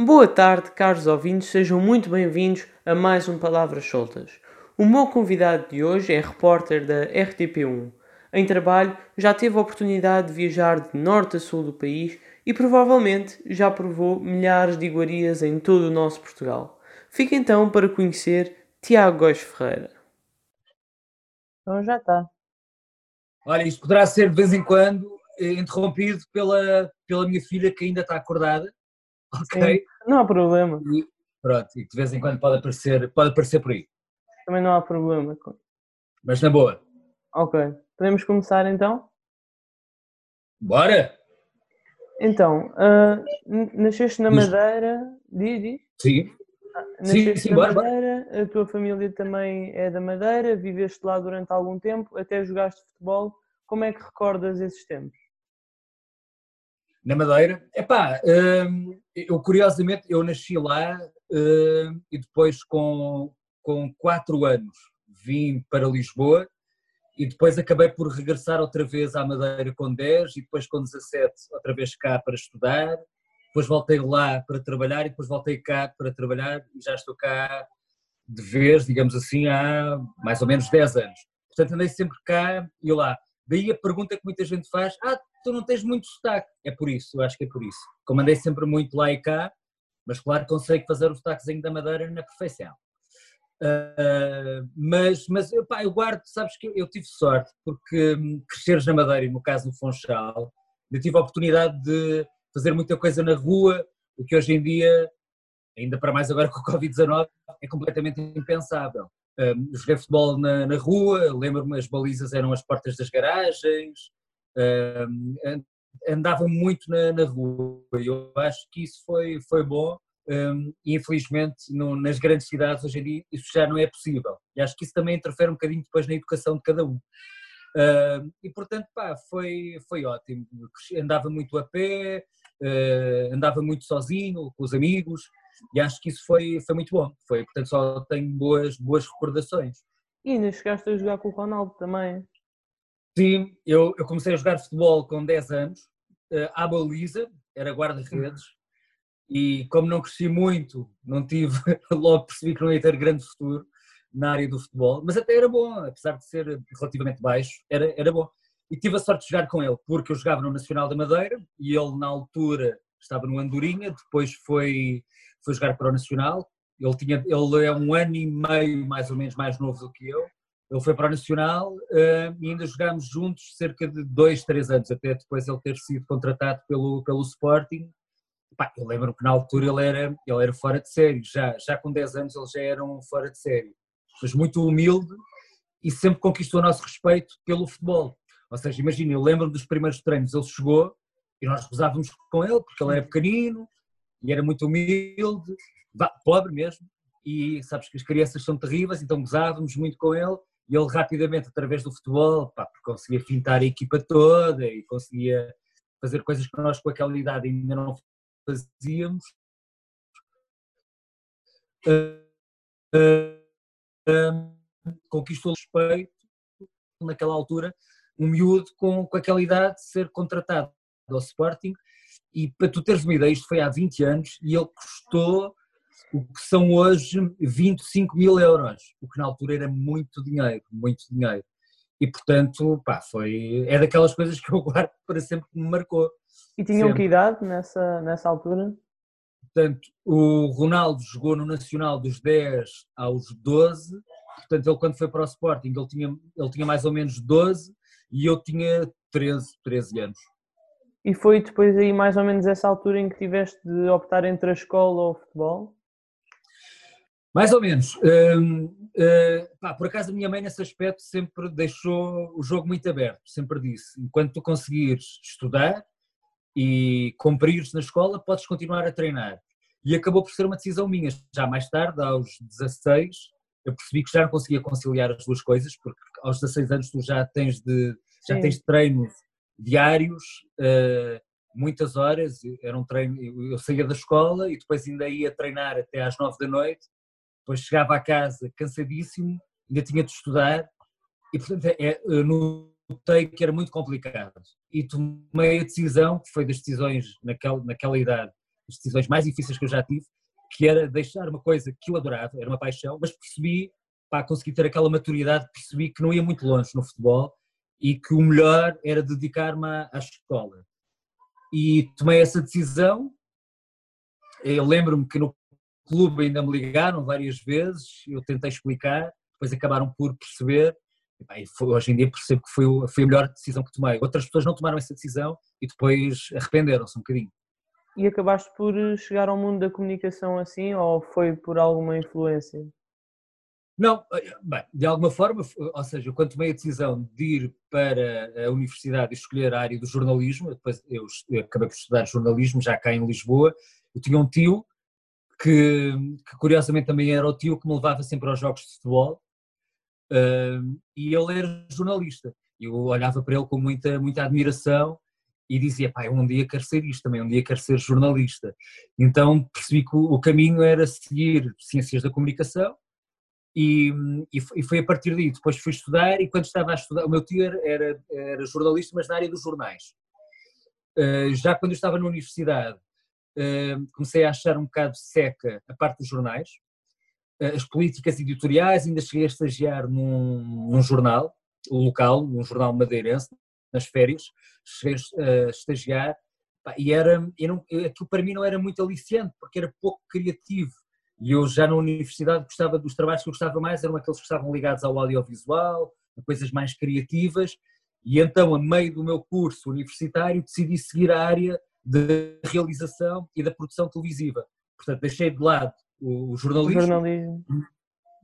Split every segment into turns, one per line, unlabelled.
Boa tarde, caros ouvintes, sejam muito bem-vindos a mais um Palavras Soltas. O meu convidado de hoje é repórter da RTP1. Em trabalho, já teve a oportunidade de viajar de norte a sul do país e provavelmente já provou milhares de iguarias em todo o nosso Portugal. Fica então para conhecer Tiago Góis Ferreira.
Então já está.
Olha, isto poderá ser de vez em quando eh, interrompido pela, pela minha filha que ainda está acordada, ok?
Sim, não há problema.
E, pronto, e de vez em quando pode aparecer, pode aparecer por aí,
Também não há problema.
mas na boa.
Ok. Podemos começar então?
Bora?
Então, ah, n- nasceste na. Madeira, diz, diz.
Sim.
Nasceste
sim,
na
bora, bora.
Madeira, a tua família também é da Madeira, viveste lá durante algum tempo, até jogaste futebol. Como é que recordas esses tempos?
Na Madeira. Epá, hum, eu curiosamente, eu nasci lá hum, e depois com, com quatro anos vim para Lisboa e depois acabei por regressar outra vez à Madeira com 10 e depois com 17 outra vez cá para estudar, depois voltei lá para trabalhar e depois voltei cá para trabalhar e já estou cá de vez, digamos assim, há mais ou menos 10 anos. Portanto andei sempre cá e lá. Daí a pergunta que muita gente faz, ah, tu não tens muito sotaque. É por isso, eu acho que é por isso. Como andei sempre muito lá e cá, mas claro consigo fazer o sotaquezinho da Madeira na perfeição. Ah, mas, mas epá, eu guardo, sabes que eu, eu tive sorte, porque hum, cresceres na Madeira no caso no Funchal, eu tive a oportunidade de fazer muita coisa na rua, o que hoje em dia, ainda para mais agora com o Covid-19, é completamente impensável. Um, joguei futebol na, na rua, lembro-me, as balizas eram as portas das garagens, an- andava muito na, na rua, eu acho que isso foi, foi bom, um, e infelizmente no- nas grandes cidades hoje em dia isso já não é possível, e acho que isso também interfere um bocadinho depois na educação de cada um. Um, e portanto, pá, foi, foi ótimo, andava muito a pé, uh, andava muito sozinho, com os amigos, e acho que isso foi, foi muito bom, foi, portanto só tenho boas, boas recordações.
E ainda chegaste a jogar com o Ronaldo também.
Sim, eu, eu comecei a jogar futebol com 10 anos, eh, à baliza, era guarda-redes, e como não cresci muito, não tive, logo percebi que não ia ter grande futuro na área do futebol, mas até era bom, apesar de ser relativamente baixo, era, era bom. E tive a sorte de jogar com ele, porque eu jogava no Nacional da Madeira, e ele na altura estava no Andorinha, depois foi, foi jogar para o Nacional, ele, tinha, ele é um ano e meio mais ou menos mais novo do que eu, ele foi para o Nacional eh, e ainda jogámos juntos cerca de dois, três anos, até depois ele ter sido contratado pelo, pelo Sporting. Pá, eu lembro que na altura ele era, ele era fora de série, já, já com 10 anos ele já era um fora de série, mas muito humilde e sempre conquistou o nosso respeito pelo futebol. Ou seja, imagina, eu lembro dos primeiros treinos, ele chegou e nós gozávamos com ele, porque ele era pequenino e era muito humilde, pobre mesmo, e sabes que as crianças são terríveis, então gozávamos muito com ele e ele rapidamente, através do futebol, pá, conseguia pintar a equipa toda e conseguia fazer coisas que nós com aquela idade ainda não fazíamos. Uh, uh, um, conquistou respeito naquela altura, um miúdo com, com aquela idade de ser contratado ao Sporting e para tu teres uma ideia, isto foi há 20 anos e ele custou o que são hoje 25 mil euros, o que na altura era muito dinheiro, muito dinheiro. E portanto, pá, foi, é daquelas coisas que eu guardo para sempre que me marcou.
E tinham
Sempre.
que idade nessa, nessa altura?
Portanto, o Ronaldo jogou no Nacional dos 10 aos 12, portanto ele quando foi para o Sporting ele tinha, ele tinha mais ou menos 12 e eu tinha 13, 13 anos.
E foi depois aí mais ou menos essa altura em que tiveste de optar entre a escola ou o futebol?
Mais ou menos. Hum, uh, pá, por acaso a minha mãe nesse aspecto sempre deixou o jogo muito aberto, sempre disse, enquanto tu conseguires estudar e cumprires na escola, podes continuar a treinar. E acabou por ser uma decisão minha. Já mais tarde, aos 16, eu percebi que já não conseguia conciliar as duas coisas, porque aos 16 anos tu já tens de já
Sim.
tens treinos diários, uh, muitas horas, era um treino, eu eu saía da escola e depois ainda ia treinar até às 9 da noite, depois chegava a casa cansadíssimo, ainda tinha de estudar, e portanto é, eu notei que era muito complicado. E tomei a decisão, que foi das decisões naquela, naquela idade das decisões mais difíceis que eu já tive, que era deixar uma coisa que eu adorava, era uma paixão, mas percebi, para conseguir ter aquela maturidade, percebi que não ia muito longe no futebol e que o melhor era dedicar-me à escola. E tomei essa decisão. Eu lembro-me que no clube ainda me ligaram várias vezes, eu tentei explicar, depois acabaram por perceber e foi, hoje em dia percebo que foi, foi a melhor decisão que tomei. Outras pessoas não tomaram essa decisão e depois arrependeram-se um bocadinho.
E acabaste por chegar ao mundo da comunicação assim ou foi por alguma influência?
Não, eh, bem, de alguma forma, ou seja, quando tomei a decisão de ir para a universidade e escolher a área do jornalismo, depois eu acabei por estudar jornalismo já cá em Lisboa, eu tinha um tio que, que curiosamente também era o tio que me levava sempre aos jogos de futebol Uh, e ele era jornalista. Eu olhava para ele com muita, muita admiração e dizia, pá, um dia quero ser isto também, um dia quero ser jornalista. Então percebi que o, caminho era seguir ciências da comunicação e, e, foi a partir daí. Depois fui estudar e quando estava a estudar, o meu tio era, era jornalista, mas na área dos jornais. Uh, já quando eu estava na universidade, comecei a achar um bocado seca a parte dos jornais, as políticas editoriais, ainda cheguei a estagiar num, num jornal local, num jornal madeirense, nas férias, cheguei a estagiar e era, eu não, aquilo para mim não era muito aliciante, porque era pouco criativo. E eu já na universidade gostava dos trabalhos que eu gostava mais, eram aqueles que estavam ligados ao audiovisual, a coisas mais criativas, e então, a meio do meu curso universitário, decidi seguir a área de realização e da produção televisiva. Portanto, deixei de lado o jornalismo, o jornalismo,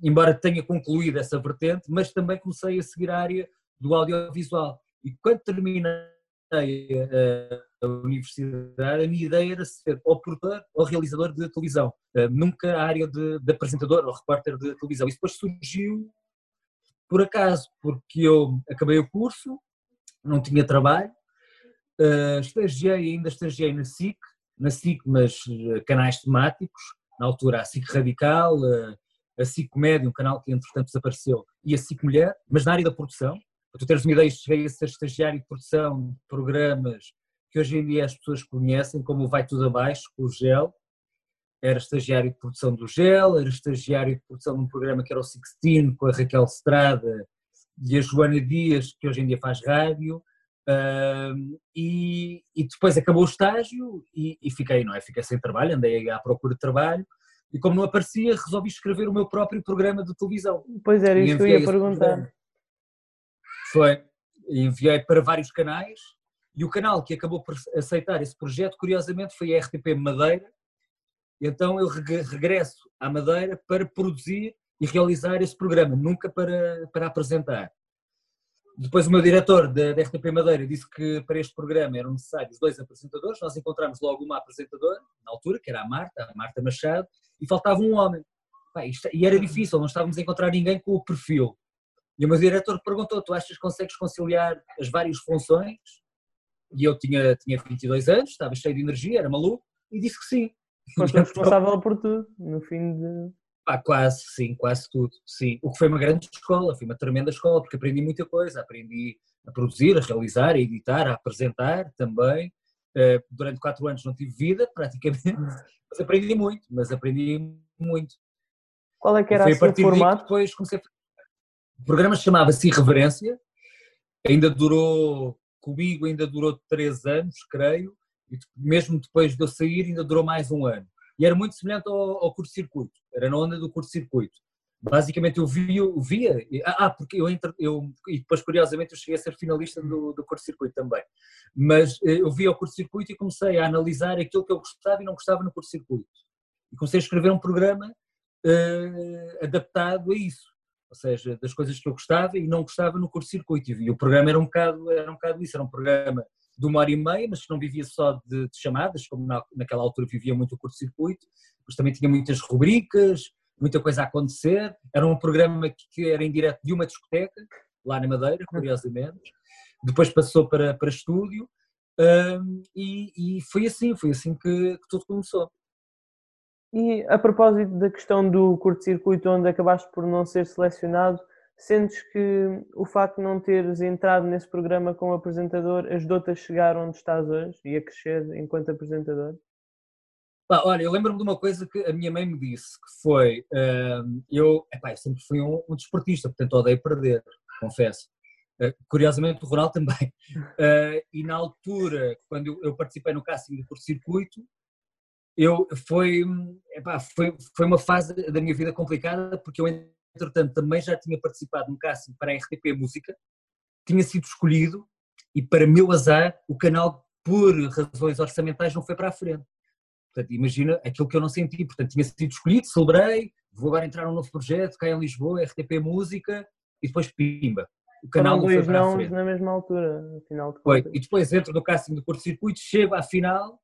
embora tenha concluído essa vertente, mas também comecei a seguir a área do audiovisual. E quando terminei a, universidade, a minha ideia era ser ou produtor ou realizador de televisão, uh, nunca a área de, de, apresentador ou repórter de televisão. Isso depois surgiu por acaso, porque eu acabei o curso, não tinha trabalho, uh, estagiei, ainda estagiei na SIC, na SIC, mas uh, canais temáticos, na altura a SIC Radical, a SIC Comédia, um canal que entretanto desapareceu, e a SIC Mulher, mas na área da produção. Para tu teres uma ideia, cheguei a ser estagiário de produção de programas que hoje em dia as pessoas conhecem, como o Vai Tudo Abaixo, o GEL. Era estagiário de produção do GEL, era estagiário de produção de um programa que era o Sixteen, com a Raquel Estrada e a Joana Dias, que hoje em dia faz rádio. Uh, e, e, depois acabou o estágio e, e, fiquei, não é? Fiquei sem trabalho, andei à procura de trabalho e como não aparecia, resolvi escrever o meu próprio programa de televisão.
Pois era, isso que eu ia perguntar.
Foi, enviei para vários canais e o canal que acabou por aceitar esse projeto, curiosamente, foi a RTP Madeira. Então eu regresso à Madeira para produzir e realizar esse programa, nunca para, para apresentar. Depois o meu diretor da, RTP Madeira disse que para este programa eram necessários dois apresentadores, nós encontramos logo uma apresentadora, na altura, que era a Marta, a Marta Machado, e faltava um homem. Isto, e era difícil, não estávamos a encontrar ninguém com o perfil. E o meu diretor perguntou, tu achas que consegues conciliar as várias funções? E eu tinha, tinha 22 anos, estava cheio de energia, era maluco, e disse que sim.
Foste responsável por tudo, no fim de...
Ah, quase, sim, quase tudo, sim. O que foi uma grande escola, foi uma tremenda escola, porque aprendi muita coisa, aprendi a produzir, a realizar, a editar, a apresentar também. Uh, durante quatro anos não tive vida, praticamente, mas aprendi muito, mas aprendi muito.
Qual é que era o seu formato?
Depois comecei a... O programa chamava-se Irreverência, ainda durou, comigo ainda durou três anos, creio, e mesmo depois de eu sair ainda durou mais um ano e era muito semelhante ao, ao curto-circuito, era na onda do curto-circuito. Basicamente eu via, via ah, porque eu, entre, eu, e depois curiosamente eu cheguei a ser finalista do, do curto-circuito também, mas eh, eu via o curto-circuito e comecei a analisar aquilo que eu gostava e não gostava no curto-circuito. E comecei a escrever um programa uh, adaptado a isso, ou seja, das coisas que eu gostava e não gostava no curto-circuito. E o programa era um bocado, era um bocado isso, era um programa de uma hora e meia, mas que não vivia só de, de chamadas, como na, naquela altura vivia muito o curto-circuito, mas também tinha muitas rubricas, muita coisa a acontecer. Era um programa que, que era em direto de uma discoteca, lá na Madeira, curiosamente. Depois passou para, para estúdio um, e, e, foi assim, foi assim que, que tudo começou.
E a propósito da questão do curto-circuito, onde acabaste por não ser selecionado, Sentes que o facto de não teres entrado nesse programa como apresentador ajudou-te a chegar onde estás hoje e a crescer enquanto apresentador?
Pá, olha, eu lembro-me de uma coisa que a minha mãe me disse, que foi, uh, eu, epá, eu sempre fui um, um desportista, portanto odeio perder, confesso. Uh, curiosamente o Ronaldo também. Uh, e na altura, quando eu, eu participei no casting do curto-circuito, eu, foi, epá, foi, foi uma fase da minha vida complicada, porque eu entretanto também já tinha participado no casting para a RTP Música, tinha sido escolhido e para meu azar o canal por razões orçamentais não foi para a frente. Portanto, imagina aquilo que eu não senti. Portanto, tinha sido escolhido, celebrei, vou agora entrar num novo projeto, cá em Lisboa, RTP Música, e depois pimba.
O canal Foram dois não foi na mesma altura, afinal de
contas. Foi. E depois entro no casting do curto-circuito, chego à final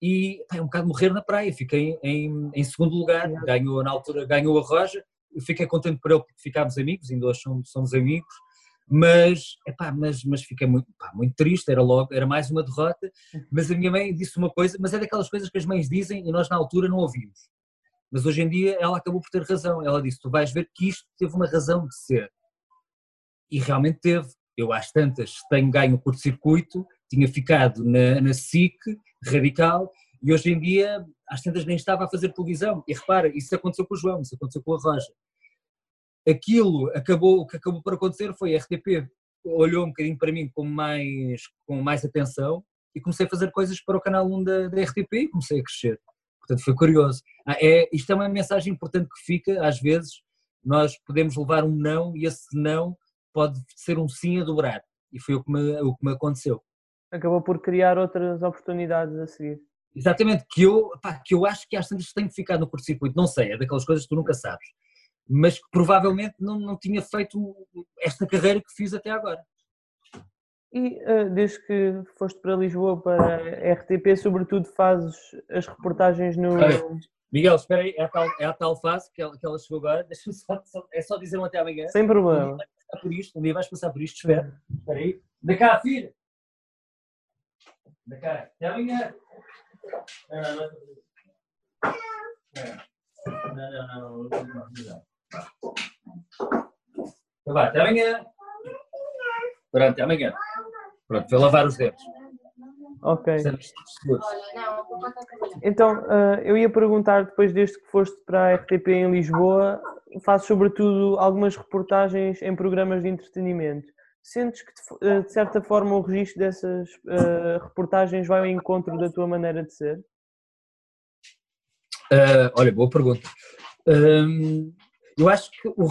e pá, é um bocado morrer na praia. Fiquei em, em segundo lugar, ganhou na altura, ganhou a Roja. Fiquei contente por ele porque ficámos amigos, ainda hoje somos, somos amigos mas, epá, mas, mas fiquei muito, muito triste, era logo, era mais uma derrota, mas a minha mãe disse uma coisa, mas é daquelas coisas que as mães dizem e nós na altura não ouvimos. Mas hoje em dia ela acabou por ter razão, ela disse, tu vais ver que isto teve uma razão de ser. E realmente teve. Eu às tantas tenho ganho curto-circuito, tinha ficado na, na SIC, radical, e hoje em dia às tantas nem estava a fazer televisão. E repara, isso aconteceu com o João, isso aconteceu com a Roja aquilo acabou, o que acabou por acontecer foi a RTP olhou um bocadinho para mim com mais, com mais atenção e comecei a fazer coisas para o canal 1 da, da RTP e comecei a crescer. Portanto, foi curioso. Ah, é, isto é uma mensagem importante que fica, às vezes, nós podemos levar um não e esse não pode ser um sim a dobrar. E foi o que me, o que me aconteceu.
Acabou por criar outras oportunidades a seguir.
Exatamente, que eu, pá, que eu acho que às tem que ficar no curto-circuito, não sei, é daquelas coisas que tu nunca sabes mas que provavelmente não, não tinha feito esta carreira que fiz até agora.
E uh, desde que foste para Lisboa para a RTP, sobretudo fazes as reportagens no.
Miguel, espera aí, é a tal, é a tal fase que ela, que ela chegou agora. Deixa-me só, só, é só dizer um até amanhã.
Sem problema.
Um dia vais passar por isto, um dia vais passar por isto, espera. Espera aí. Da cá, filha! Da cá, até amanhã! Vai, até amanhã. Pronto, até amanhã. Pronto, vou lavar os dedos.
Ok. Então, uh, eu ia perguntar, depois desde que foste para a RTP em Lisboa, fazes sobretudo algumas reportagens em programas de entretenimento. Sentes que, de, uh, de certa forma, o registro dessas uh, reportagens vai ao encontro da tua maneira de ser?
olha, boa pergunta. Um, eu acho que o,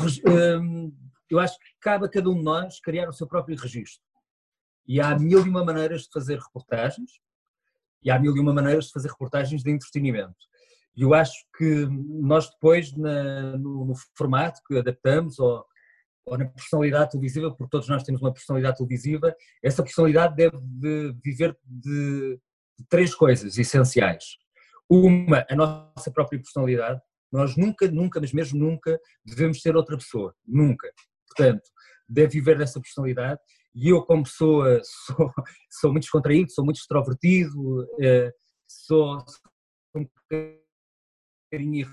um, eu acho que cabe a cada um de nós criar o seu próprio registro. E há mil e uma maneiras de fazer reportagens, e há mil e uma maneiras de fazer reportagens de entretenimento. E eu acho que nós depois, na, no, no, formato que adaptamos, ou, ou, na personalidade televisiva, porque todos nós temos uma personalidade televisiva, essa personalidade deve de viver de, de três coisas essenciais. Uma, a nossa própria personalidade, nós nunca, nunca, mas mesmo nunca, devemos ser outra pessoa. Nunca. Portanto, deve viver dessa personalidade. E eu, como pessoa, sou, sou muito descontraído, sou muito extrovertido, eh, sou, sou um bocadinho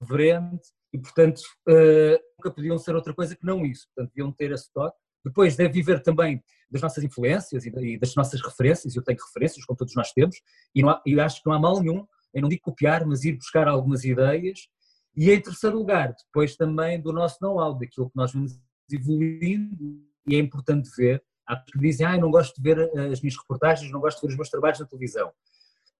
irreverente e, portanto, eh, nunca podiam ser outra coisa que não isso. Portanto, deviam ter esse toque. Depois, deve viver também das nossas influências e das nossas referências. Eu tenho referências, como todos nós temos, e, há, e acho que não há mal nenhum eu não digo copiar, mas ir buscar algumas ideias. E em terceiro lugar, depois também do nosso know-how, daquilo que nós vamos evoluindo, e é importante ver. Há pessoas que dizem, ah, eu não gosto de ver as minhas reportagens, não gosto de ver os meus trabalhos na televisão.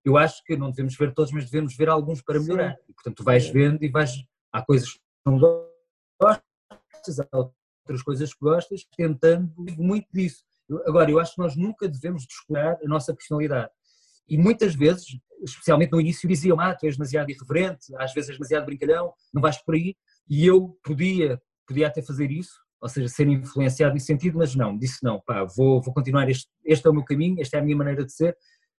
Eu acho que não devemos ver todos, mas devemos ver alguns para melhorar. E, portanto, tu vais vendo e vais. Há coisas que não gostas, há outras coisas que gostas, tentando muito disso. Agora, eu acho que nós nunca devemos descurar a nossa personalidade. E muitas vezes, especialmente no início, diziam: Ah, tu és demasiado irreverente, às vezes és demasiado brincalhão, não vais por aí. E eu podia, podia até fazer isso, ou seja, ser influenciado nesse sentido, mas não, disse não, pá, vou, vou continuar, este, este é o meu caminho, esta é a minha maneira de ser.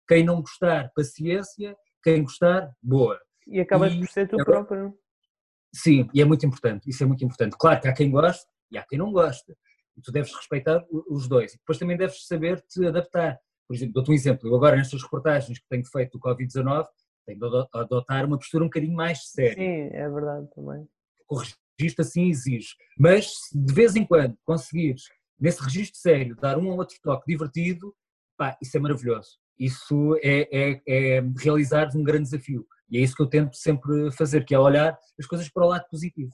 Quem não gostar, paciência, quem gostar, boa.
E acabas e, por ser tu próprio.
Sim, e é muito importante, isso é muito importante. Claro que há quem goste e há quem não gosta. E tu deves respeitar os dois. E depois também deves saber te adaptar. Por exemplo, dou-te um exemplo, eu agora nestas reportagens que tenho feito do Covid-19, tenho de adotar uma postura um bocadinho mais séria.
Sim, é verdade também.
O registro assim exige. Mas de vez em quando conseguires, nesse registro sério, dar um ou outro toque divertido, pá, isso é maravilhoso. Isso é, é, é realizar um grande desafio. E é isso que eu tento sempre fazer, que é olhar as coisas para o lado positivo.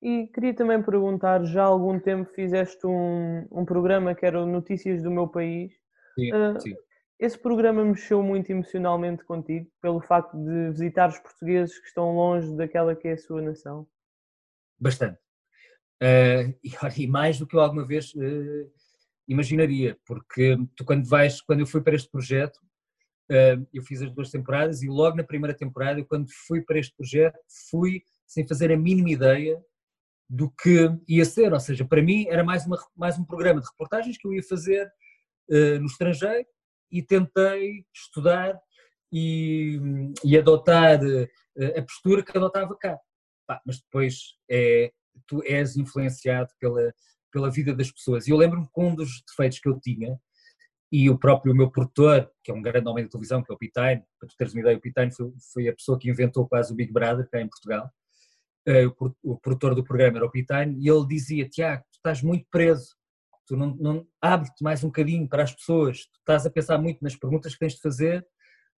E queria também perguntar, já há algum tempo fizeste um, um programa que era Notícias do Meu País.
Sim, uh, sim.
Esse programa mexeu muito emocionalmente contigo, pelo facto de visitar os portugueses que estão longe daquela que é a sua nação?
Bastante. Uh, e, mais do que eu alguma vez uh, imaginaria, porque tu quando vais, quando eu fui para este projeto, uh, eu fiz as duas temporadas e logo na primeira temporada, quando fui para este projeto, fui sem fazer a mínima ideia do que ia ser, ou seja, para mim era mais, uma, mais um programa de reportagens que eu ia fazer no estrangeiro e tentei estudar e, e adotar a postura que adotava cá. mas depois é, tu és influenciado pela, pela vida das pessoas. E eu lembro-me que um dos defeitos que eu tinha, e o próprio meu produtor, que é um grande homem da televisão, que é o Pitane, para tu teres uma ideia, o Pitane foi, foi, a pessoa que inventou quase o Big Brother cá em Portugal. Uh, o, produtor do programa era o Pitane, e ele dizia: Tiago, tu estás muito preso, tu não, não abre-te mais um bocadinho para as pessoas, tu estás a pensar muito nas perguntas que tens de fazer,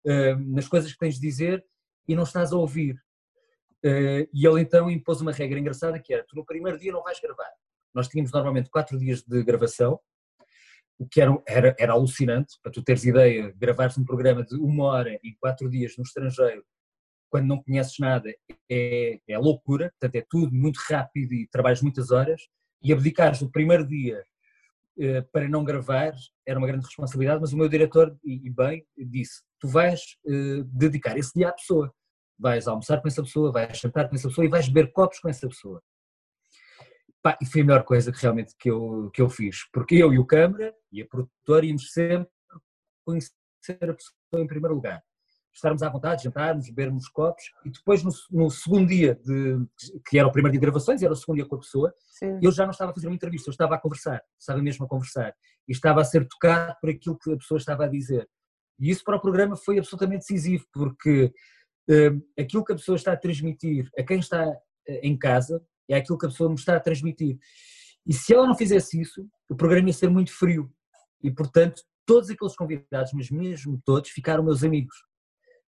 uh, nas coisas que tens de dizer, e não estás a ouvir. Uh, e ele então impôs uma regra engraçada que era, tu no primeiro dia não vais gravar. Nós tínhamos normalmente quatro dias de gravação, o que era, era, era alucinante, para tu teres ideia, gravares um programa de uma hora em quatro dias no estrangeiro, quando não conheces nada, é, é loucura, portanto é tudo muito rápido e trabalhas muitas horas, e abdicares do primeiro dia uh, para não gravar era uma grande responsabilidade, mas o meu diretor, e, e bem, disse, tu vais uh, dedicar esse dia à pessoa, vais almoçar com essa pessoa, vais jantar com essa pessoa e vais beber copos com essa pessoa. Pá, e foi a melhor coisa que realmente que eu, que eu fiz, porque eu e o câmara e a produtora íamos sempre conhecer a pessoa em primeiro lugar. Estarmos à vontade, jantarmos, bebermos copos e depois no, no, segundo dia, de, que era o primeiro dia de gravações, era o segundo dia com a pessoa, Sim. eu já não estava a fazer uma entrevista, eu estava a conversar, estava mesmo a conversar e estava a ser tocado por aquilo que a pessoa estava a dizer. E isso para o programa foi absolutamente decisivo, porque Hum, aquilo que a pessoa está a transmitir a quem está eh, em casa é aquilo que a pessoa me está a transmitir. E se ela não fizesse isso, o programa ia ser muito frio. E, portanto, todos aqueles convidados, mas mesmo todos, ficaram meus amigos.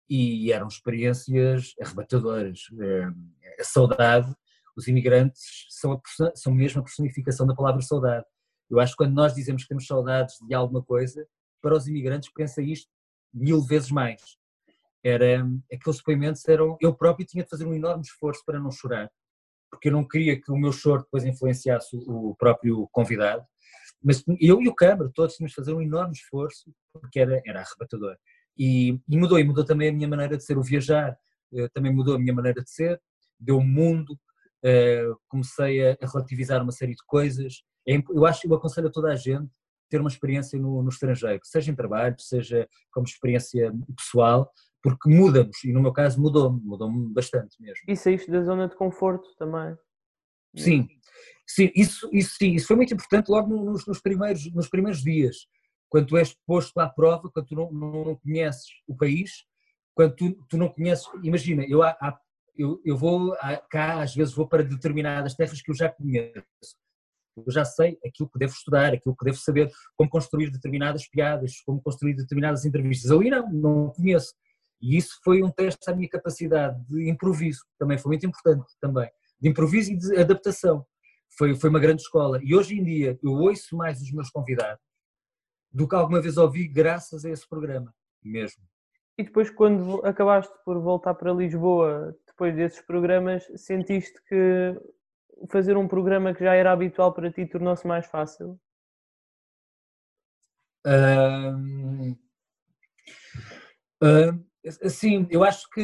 E eram experiências arrebatadoras. Hum, a saudade, os imigrantes são, a, são mesmo a personificação da palavra saudade. Eu acho que quando nós dizemos que temos saudades de alguma coisa, para os imigrantes pensa isto mil vezes mais era aqueles depoimentos eram eu próprio tinha de fazer um enorme esforço para não chorar porque eu não queria que o meu choro depois influenciasse o próprio convidado mas eu e o câmara todos tínhamos de fazer um enorme esforço porque era era arrebatador. E, e mudou e mudou também a minha maneira de ser o viajar eh, também mudou a minha maneira de ser deu mundo eh, comecei a relativizar uma série de coisas. É eu acho eu aconselho a toda a gente ter uma experiência no, no estrangeiro, seja em trabalho, seja como experiência pessoal, porque muda-nos, e no meu caso mudou-me, mudou-me bastante mesmo.
E saíste da zona de conforto também.
Sim, sim, isso, isso, sim, isso foi muito importante logo nos, nos, primeiros, nos primeiros dias, quando tu és posto à prova, quando tu não, não conheces o país, quando tu, tu não conheces, imagina, eu, há, eu, eu vou cá, às vezes vou para determinadas terras que eu já conheço, eu já sei aquilo que devo estudar, aquilo que devo saber, como construir determinadas piadas, como construir determinadas entrevistas. Ali não, não conheço. E isso foi um teste à minha capacidade de improviso, também foi muito importante também, de improviso e de adaptação. Foi, foi uma grande escola. E hoje em dia eu ouço mais os meus convidados do que alguma vez ouvi graças a esse programa mesmo.
E depois quando acabaste por voltar para Lisboa, depois desses programas, sentiste que fazer um programa que já era habitual para ti tornou-se mais fácil?
Um, um, Sim, eu acho que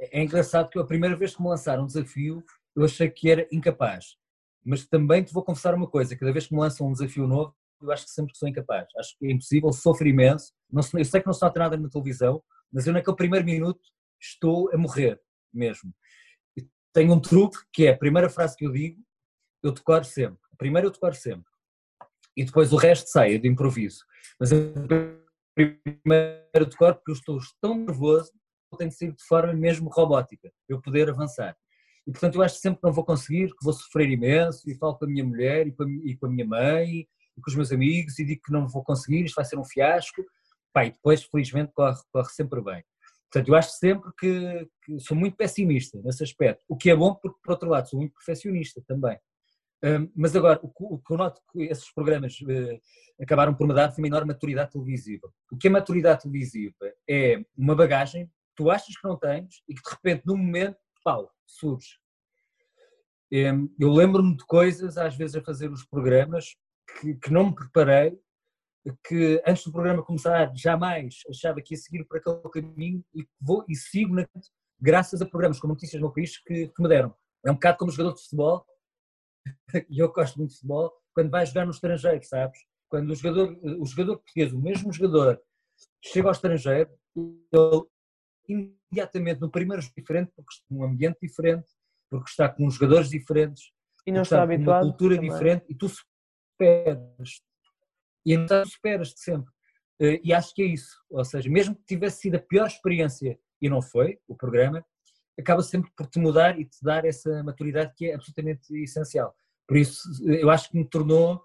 é engraçado que a primeira vez que me lançaram um desafio, eu achei que era incapaz. Mas também te vou confessar uma coisa: cada vez que me lançam um desafio novo, eu acho que sempre sou incapaz. Acho que é impossível, sofro imenso. Não, eu sei que não se nota nada na televisão, mas eu naquele primeiro minuto estou a morrer mesmo. E tenho um truque que é a primeira frase que eu digo, eu decoro sempre. Primeiro eu decoro sempre. E depois o resto sai, é de improviso. Mas a primeiro de cor porque eu estou tão nervoso que tenho que ser de forma mesmo robótica eu poder avançar. E portanto eu acho que sempre que não vou conseguir, que vou sofrer imenso e falo com a minha mulher e com a, e com a minha mãe e com os meus amigos e digo que não vou conseguir, isto vai ser um fiasco. Pá, e depois felizmente corre, corre sempre bem. Portanto, eu acho sempre que, que, sou muito pessimista nesse aspecto, o que é bom porque, por outro lado, sou muito perfeccionista também. Mas agora, o, que eu noto que esses programas uh, acabaram por me dar foi uma enorme maturidade televisiva. O que é maturidade televisiva? É uma bagagem que tu achas que não tens e que de repente, num momento, pau, surge. Um, eu lembro-me de coisas, às vezes, a fazer os programas que, que não me preparei que antes do programa começar jamais achava que ia seguir por aquele caminho e vou e sigo na, graças a programas como Notícias no País que, que, me deram. É um bocado como jogador de futebol, e eu gosto muito de futebol, quando vai jogar no estrangeiro, sabes? Quando o jogador, o jogador português, o mesmo jogador, chega ao estrangeiro, ele imediatamente no primeiro jogo diferente, porque está num ambiente diferente, porque está com jogadores diferentes,
e não está, está habituado,
uma cultura também. diferente, e tu superas, e então superas-te sempre. Eh, e acho que é isso. Ou seja, mesmo que tivesse sido a pior experiência, e não foi, o programa, acaba sempre por te mudar e te dar essa maturidade que é absolutamente essencial. Por isso, eu acho que me tornou.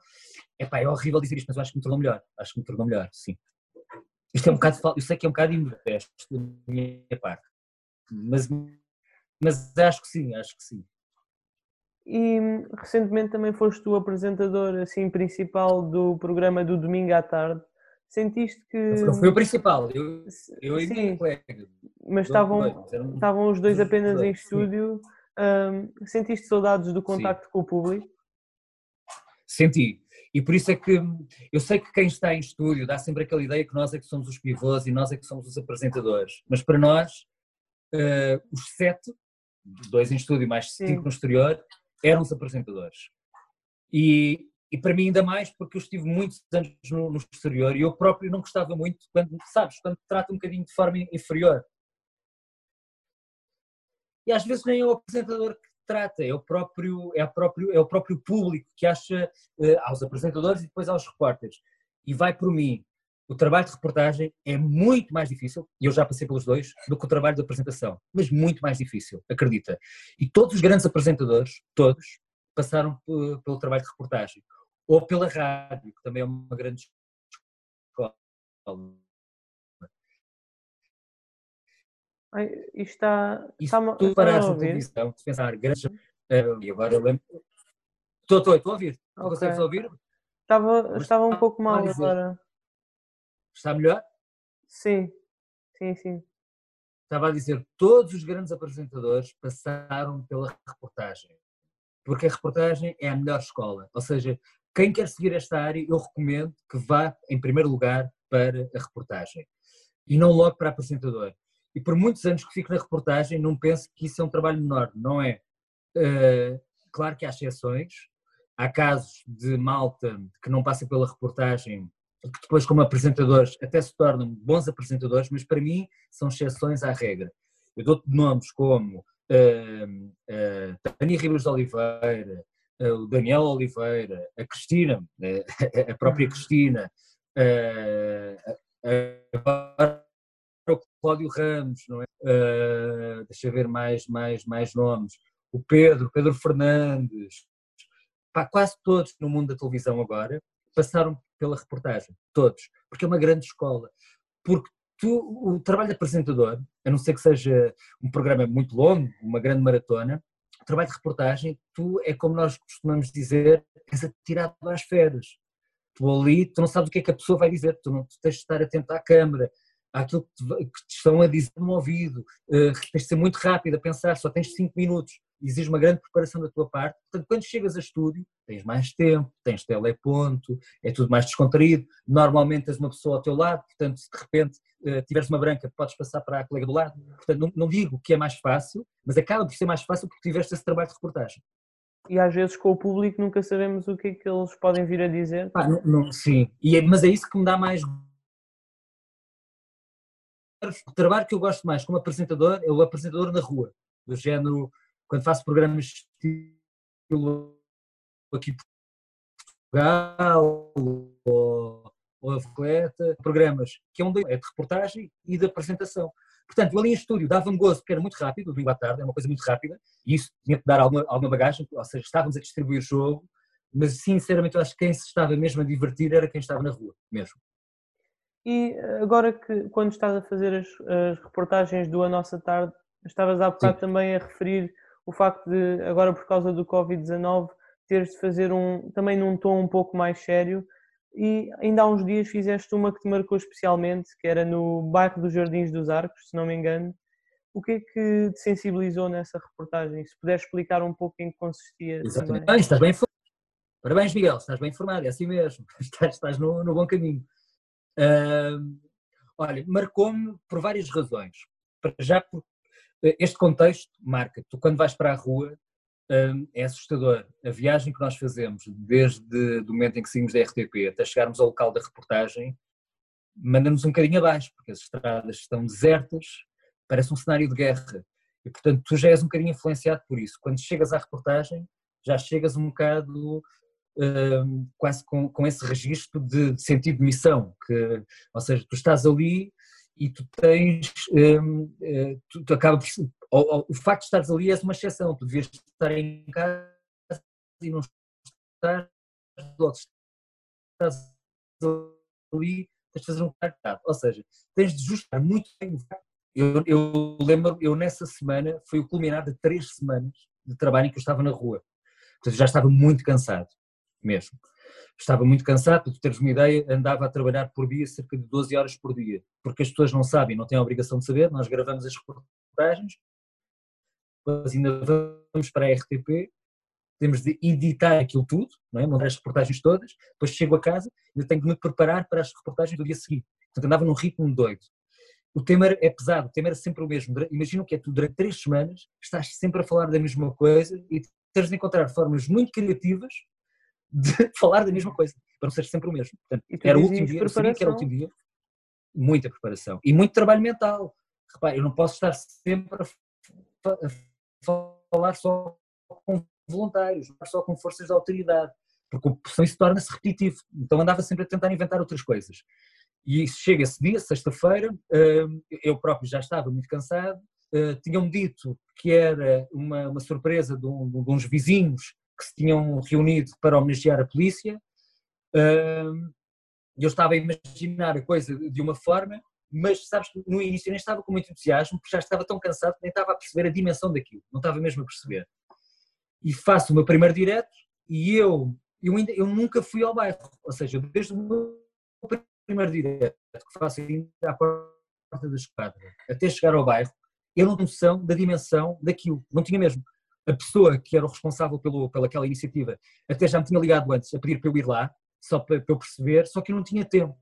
Epá, é horrível dizer isto, mas eu acho que me tornou melhor. Acho que me tornou melhor, sim. Isto é um bocado. Eu sei que é um bocado imodesto da minha parte, mas, mas acho que sim, acho que sim.
E recentemente também foste tu apresentador assim, principal do programa do domingo à tarde. Sentiste que.
Não foi o principal, eu, eu e colega.
Mas estavam, estavam os dois apenas em estúdio. Um, sentiste saudades do contacto sim. com o público?
Senti. E por isso é que eu sei que quem está em estúdio dá sempre aquela ideia que nós é que somos os pivôs e nós é que somos os apresentadores. Mas para nós, uh, os sete, dois em estúdio mais cinco Sim. no exterior, eram os apresentadores. E, e para mim ainda mais porque eu estive muitos anos no, no, exterior e eu próprio não gostava muito quando, sabes, quando trata um bocadinho de forma inferior. E às vezes nem é o apresentador que trata, é o próprio, é o próprio, é o próprio público que acha uh, aos apresentadores e depois aos repórteres. E vai por mim. O trabalho de reportagem é muito mais difícil, e eu já passei pelos dois, do que o trabalho de apresentação, mas muito mais difícil, acredita. E todos os grandes apresentadores, todos, passaram pelo trabalho de reportagem, ou pela rádio, que também é uma grande escola.
Ai, isto está.
Isso está, tu parares na televisão, de pensar grandes. Uh, e agora eu lembro. Estou, estou, estou a ouvir. Okay. Consegues ouvir?
Estava, estava um pouco mal agora.
Está melhor?
Sim, sim, sim.
Estava a dizer, todos os grandes apresentadores passaram pela reportagem, porque a reportagem é a melhor escola. Ou seja, quem quer seguir esta área, eu recomendo que vá, em primeiro lugar, para a reportagem e não logo para apresentador. E por muitos anos que fico na reportagem, não penso que isso é um trabalho menor, não é? Uh, claro que há exceções, há casos de malta que não passa pela reportagem que depois como apresentadores até se tornam bons apresentadores, mas para mim são exceções à regra. Eu dou-te nomes como uh, uh, Tânia Ribas de Oliveira, uh, o Daniel Oliveira, a Cristina, uh, a própria Cristina, o Cláudio Ramos, não é? deixa eu ver mais, mais, mais nomes, o Pedro, Pedro Fernandes, pá, quase todos no mundo da televisão agora passaram pela reportagem, todos, porque é uma grande escola. Porque tu, o trabalho de apresentador, a não ser que seja um programa muito longo, uma grande maratona, o trabalho de reportagem, tu é como nós costumamos dizer, és atirado às feras. Tu ali, tu não sabes o que é que a pessoa vai dizer, tu, não, tu tens de estar atento à câmara, àquilo que te, que te estão a dizer no ouvido, uh, tens de ser muito rápido a pensar, só tens 5 minutos exige uma grande preparação da tua parte. Portanto, quando chegas a estúdio, tens mais tempo, tens teleponto, é tudo mais descontraído. Normalmente tens uma pessoa ao teu lado, portanto, se de repente uh, tiveres uma branca, podes passar para a colega do lado. Portanto, não, não, digo que é mais fácil, mas acaba por ser mais fácil porque tiveste esse trabalho de reportagem.
E às vezes com o público nunca sabemos o que é que eles podem vir a dizer.
Ah, não, não, sim, e é, mas é isso que me dá mais o trabalho que eu gosto mais como apresentador é o apresentador na rua, do género quando faço programas estilo aqui em Portugal ou, a Fleta, programas que é um é de reportagem e de apresentação. Portanto, ali em estúdio dava-me gozo, porque era muito rápido, domingo à tarde, é uma coisa muito rápida, e isso tinha que dar alguma, alguma bagagem, ou seja, estávamos a distribuir o jogo, mas sinceramente eu acho que quem se estava mesmo a divertir era quem estava na rua, mesmo.
E agora que, quando estás a fazer as, as reportagens do A Nossa Tarde, estavas há bocado Sim. também a referir o facto de, agora por causa do Covid-19, teres de fazer um, também num tom um pouco mais sério. E ainda há uns dias fizeste uma que te marcou especialmente, que era no bairro dos Jardins dos Arcos, se não me engano. O que é que te sensibilizou nessa reportagem? Se puder explicar um pouco em que consistia.
Exatamente. Também. estás bem informado. Parabéns, Miguel, estás bem informado, é assim mesmo. Estás, estás no, no bom caminho. Uh, olha, marcou-me por várias razões. Já, por, este contexto marca. Tu, quando vais para a rua, um, é assustador. A viagem que nós fazemos, desde o momento em que saímos da RTP até chegarmos ao local da reportagem, manda-nos um bocadinho abaixo, porque as estradas estão desertas, parece um cenário de guerra. E, portanto, tu já és um bocadinho influenciado por isso. Quando chegas à reportagem, já chegas um bocado quase com, com esse registro de, sentido de missão, que, ou seja, tu estás ali e tu tens, eh, tu, tu acaba por, o, o, o, facto de estares ali é uma exceção, tu devias estar em casa e não estás, estás ali, tens de fazer um cartado, ou seja, tens de ajustar muito bem eu, eu lembro, eu nessa semana, foi o culminar de três semanas de trabalho em que eu estava na rua, portanto já estava muito cansado, mesmo. Estava muito cansado, para teres uma ideia, andava a trabalhar por dia cerca de 12 horas por dia, porque as pessoas não sabem, não têm a obrigação de saber, nós gravamos as reportagens, depois ainda vamos para a RTP, temos de editar aquilo tudo, não é? mandar as reportagens todas, depois chego a casa e tenho de me preparar para as reportagens do dia seguinte. Portanto, andava num ritmo doido. O tema é pesado, o tema era sempre o mesmo. Imagina que é tu durante três semanas estás sempre a falar da mesma coisa e tens de encontrar formas muito criativas de falar da mesma coisa, para não ser sempre o mesmo. Portanto, era o último dia, eu sabia que era o último dia, muita preparação e muito trabalho mental. Repare, eu não posso estar sempre a, falar só com voluntários, só com forças de autoridade, porque o isso torna-se repetitivo. Então andava sempre a tentar inventar outras coisas. E chega esse dia, sexta-feira, hum, eu próprio já estava muito cansado, hum, tinham-me dito que era uma, uma surpresa de, um, de uns vizinhos que se tinham reunido para homenagear a polícia. Eu estava a imaginar a coisa de uma forma, mas sabes que no início nem estava com muito entusiasmo, porque já estava tão cansado que nem estava a perceber a dimensão daquilo, não estava mesmo a perceber. E faço o meu primeiro direto e eu, eu, ainda, eu nunca fui ao bairro, ou seja, desde o meu primeiro direto que faço ainda à porta da esquadra até chegar ao bairro, eu não tinha noção da dimensão daquilo, não tinha mesmo a pessoa que era o responsável pelo, pelaquela iniciativa até já me tinha ligado antes a pedir para eu ir lá, só para, para eu perceber, só que eu não tinha tempo.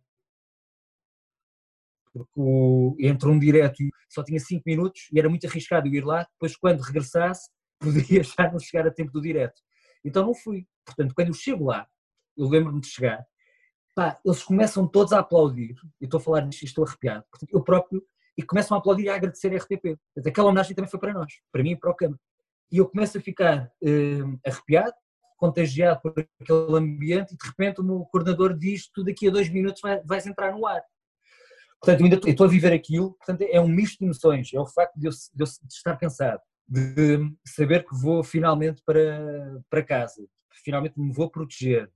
Porque o, entre um direto só tinha 5 minutos e era muito arriscado eu ir lá, depois quando regressasse poderia já não chegar a tempo do direto. Então não fui. Portanto, quando eu chego lá, eu lembro-me de chegar, pá, eles começam todos a aplaudir, e estou a falar disto e estou arrepiado, portanto, eu próprio, e começam a aplaudir e a agradecer a RTP. Aquela homenagem também foi para nós, para mim e para o Câmara e eu começo a ficar uh, arrepiado, contagiado por aquele ambiente e de repente o meu coordenador diz tu daqui a dois minutos vai, vais entrar no ar. Portanto, eu ainda estou, estou, a viver aquilo, portanto é um misto de emoções, é o facto de eu, de eu estar cansado, de saber que vou finalmente para, para casa, finalmente me vou proteger,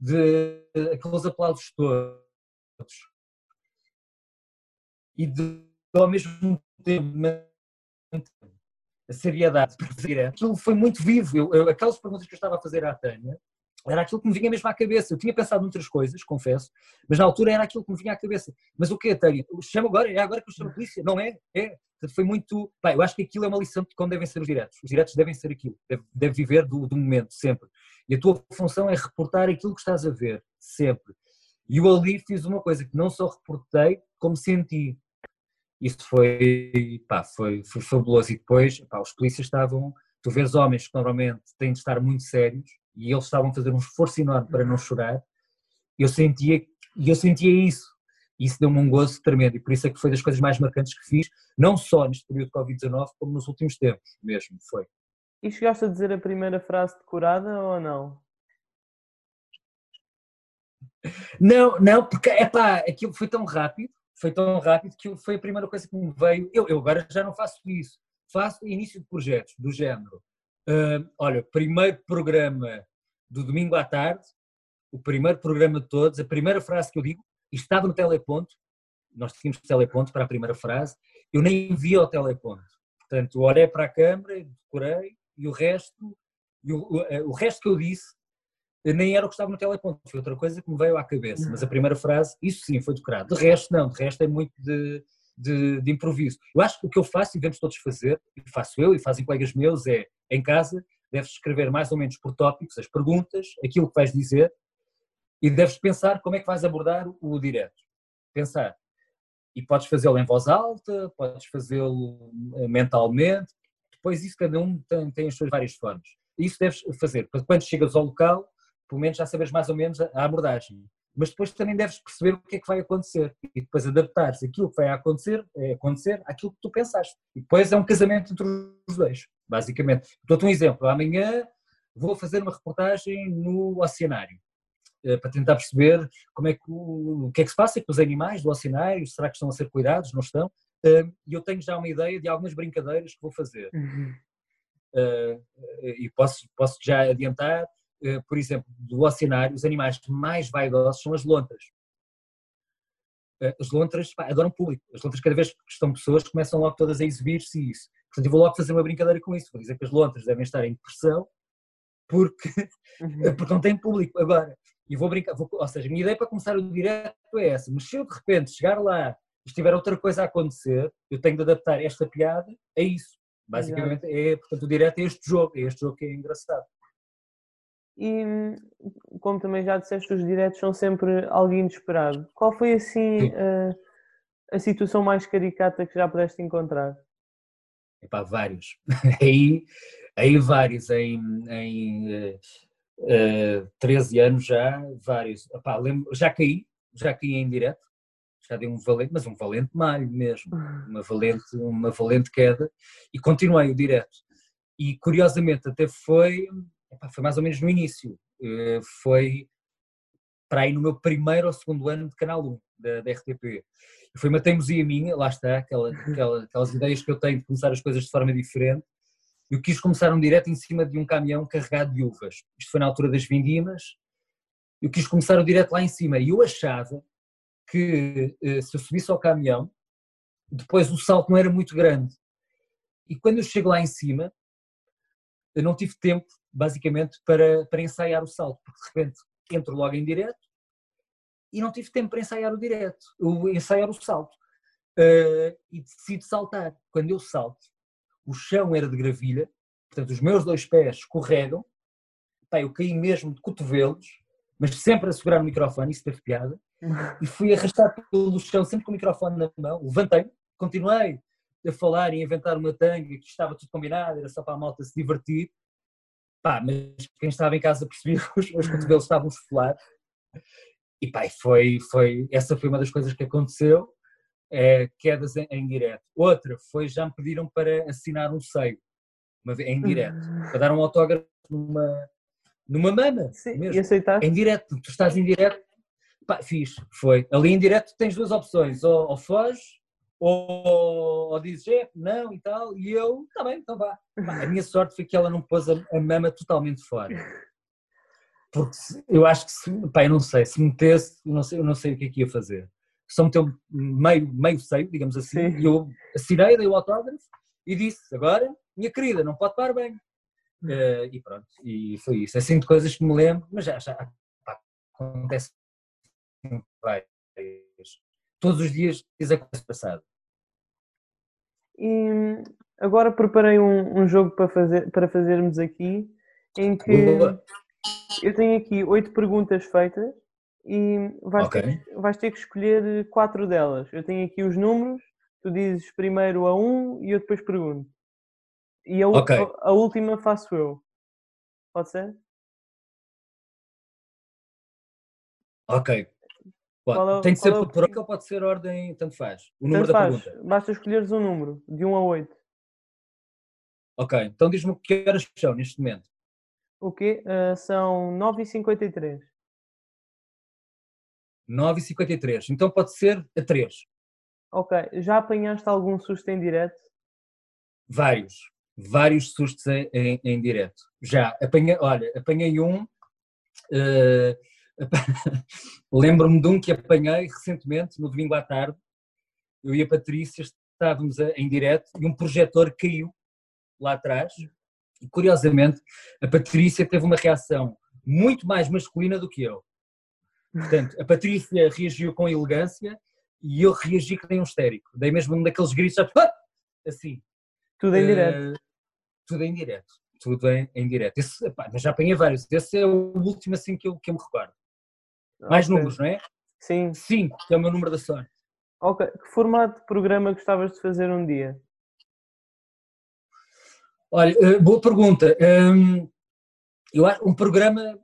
de aqueles aplausos todos e de ao mesmo tempo seriedade para fazer aquilo foi muito vivo. Eu, eu, aquelas perguntas que eu estava a fazer à Tânia era aquilo que me vinha mesmo à cabeça. Eu tinha pensado noutras coisas, confesso, mas na altura era aquilo que me vinha à cabeça. Mas o que, Tânia? Chama agora, é agora que eu chamo a polícia? Não é? É. Foi muito. Pá, eu acho que aquilo é uma lição de como devem ser os diretos. Os diretos devem ser aquilo, deve, deve viver do, do momento, sempre. E a tua função é reportar aquilo que estás a ver, sempre. E eu ali fiz uma coisa que não só reportei, como senti isso foi, pá, foi, foi fabuloso. E depois, pá, os polícias estavam, tu vês homens que normalmente têm de estar muito sérios e eles estavam a fazer um esforço enorme para não chorar. Eu sentia, e eu sentia isso. E isso deu-me um gozo tremendo e por isso é que foi das coisas mais marcantes que fiz, não só neste período de Covid-19, como nos últimos tempos mesmo, foi.
E chegaste a dizer a primeira frase decorada ou não?
Não, não, porque, é pá, aquilo foi tão rápido foi tão rápido que foi a primeira coisa que me veio. Eu, eu agora já não faço isso, faço início de projetos do género. Uh, olha, primeiro programa do domingo à tarde, o primeiro programa de todos, a primeira frase que eu digo, estava no teleponto, nós tínhamos teleponto para a primeira frase, eu nem via o teleponto. Portanto, olhei para a câmara, decorei, e o resto, e o, o, o resto que eu disse nem era o que estava no teleponto, foi outra coisa que me veio à cabeça. Mas a primeira frase, isso sim, foi decorado. De resto, não, de resto é muito de, de, de, improviso. Eu acho que o que eu faço, e devemos todos fazer, e faço eu e fazem colegas meus, é em casa, deves escrever mais ou menos por tópicos as perguntas, aquilo que vais dizer, e deves pensar como é que vais abordar o direto. Pensar. E podes fazê-lo em voz alta, podes fazê-lo eh, mentalmente, depois isso cada um tem, tem as suas várias formas. Isso deves fazer, quando chegas ao local, pelo menos já sabes mais ou menos a abordagem. Mas depois também deves perceber o que é que vai acontecer e depois adaptar-se aquilo que vai acontecer, é acontecer àquilo que tu pensaste. E depois é um casamento entre os dois, basicamente. Dou-te um exemplo. Amanhã vou fazer uma reportagem no oceanário eh, para tentar perceber como é que o, o que é que se passa com os animais do oceanário, será que estão a ser cuidados, não estão? Eh, e eu tenho já uma ideia de algumas brincadeiras que vou fazer. Uhum. Uh, e posso, posso já adiantar por exemplo, do oceanário, os animais mais vaidosos são as lontras. Eh, as lontras pá, adoram público. As lontras, cada vez que estão pessoas, começam logo todas a exibir-se e isso. Portanto, eu vou logo fazer uma brincadeira com isso. Vou dizer que as lontras devem estar em depressão porque, uhum. porque não têm público. Agora, e vou brincar, vou, ou seja, a minha ideia para começar o direto é essa. Mas se eu de repente chegar lá e estiver outra coisa a acontecer, eu tenho de adaptar esta piada a isso. Basicamente, é, portanto, o direto é este jogo, é este jogo que é engraçado.
E como também já disseste, os diretos são sempre algo inesperado. Qual foi assim a, a situação mais caricata que já pudeste encontrar?
Epá, vários. aí, aí vários, em, em uh, uh, 13 anos já, vários. Epá, lembro, já caí, já caí em direto, já dei um valente, mas um valente malho mesmo, uma valente, uma valente queda, e continuei o direto. E curiosamente até foi foi mais ou menos no início, eh, foi para aí no meu primeiro ou segundo ano de Canal 1 da, da RTP. Foi uma teimosia minha, lá está, aquela, aquela, aquelas ideias que eu tenho de começar as coisas de forma diferente. Eu quis começar um direto em cima de um caminhão carregado de uvas. Isto foi na altura das vindimas. Eu quis começar o direto lá em cima e eu achava que eh, se eu subisse ao caminhão, depois o salto não era muito grande. E quando eu chego lá em cima, eu não tive tempo basicamente para, para ensaiar o salto, porque de repente entro logo em direto e não tive tempo para ensaiar o direto, o, ensaiar o salto. Uh, e decido saltar. Quando eu salto, o chão era de gravilha, portanto os meus dois pés escorregam, pá, eu caí mesmo de cotovelos, mas sempre a segurar o microfone, isso teve piada, e fui arrastar pelo chão sempre com o microfone na mão, levantei, continuei a falar e a inventar uma tanga que estava tudo combinado, era só para a malta se divertir, Pá, mas quem estava em casa percebia que os meus cotovelos estavam esfolados. E pá, foi, foi, essa foi uma das coisas que aconteceu, é, quedas em, em direto. Outra foi, já me pediram para assinar um seio, uma, em direto, uhum. para dar um autógrafo numa, numa mama.
Sim, mesmo. e aceitaste?
Em direto, tu estás em direto, pá, fiz, foi. Ali em direto tens duas opções, ou, ou foges, ou, ou dizes, é, não e tal, e eu, tá bem, então vá. A minha sorte foi que ela não pôs a, a mama totalmente fora. Porque eu acho que, se, pá, eu não sei, se metesse, eu não sei, eu não sei o que é que ia fazer. Só meteu meio, meio seio, digamos assim, Sim. e eu assinei, dei o autógrafo e disse, agora, minha querida, não pode parar bem. Uh, e pronto, e foi isso. Assim de coisas que me lembro, mas já, já pá, acontece todos os dias diz a coisa passada.
E agora preparei um, um jogo para, fazer, para fazermos aqui, em que eu tenho aqui oito perguntas feitas e vais, okay. ter, vais ter que escolher quatro delas. Eu tenho aqui os números, tu dizes primeiro a um e eu depois pergunto. E a, okay. a, a última faço eu. Pode ser?
Ok. Pode. É, Tem que ser é por ordem ou pode ser ordem, tanto faz. O número da faz. pergunta.
Basta escolheres um número, de 1 a 8.
Ok, então diz-me que horas são neste momento.
O quê? Uh, são 9h53.
9h53, então pode ser a 3.
Ok, já apanhaste algum susto em direto?
Vários, vários sustos em, em, em direto. Já, apanhei, olha, apanhei um. Uh, Lembro-me de um que apanhei recentemente, no domingo à tarde, eu e a Patrícia estávamos em direto e um projetor caiu lá atrás e curiosamente a Patrícia teve uma reação muito mais masculina do que eu. Portanto, a Patrícia reagiu com elegância e eu reagi que nem um histérico. Dei mesmo um daqueles gritos, assim.
Tudo em direto. Uh,
tudo em direto. Tudo em, em direto. Esse, epá, mas já apanhei vários. Esse é o último assim que eu, que eu me recordo. Mais okay. números, não é?
Sim.
Cinco, que é o meu número da sorte.
Ok. Que formato de programa gostavas de fazer um dia?
Olha, uh, boa pergunta. Um, eu acho um programa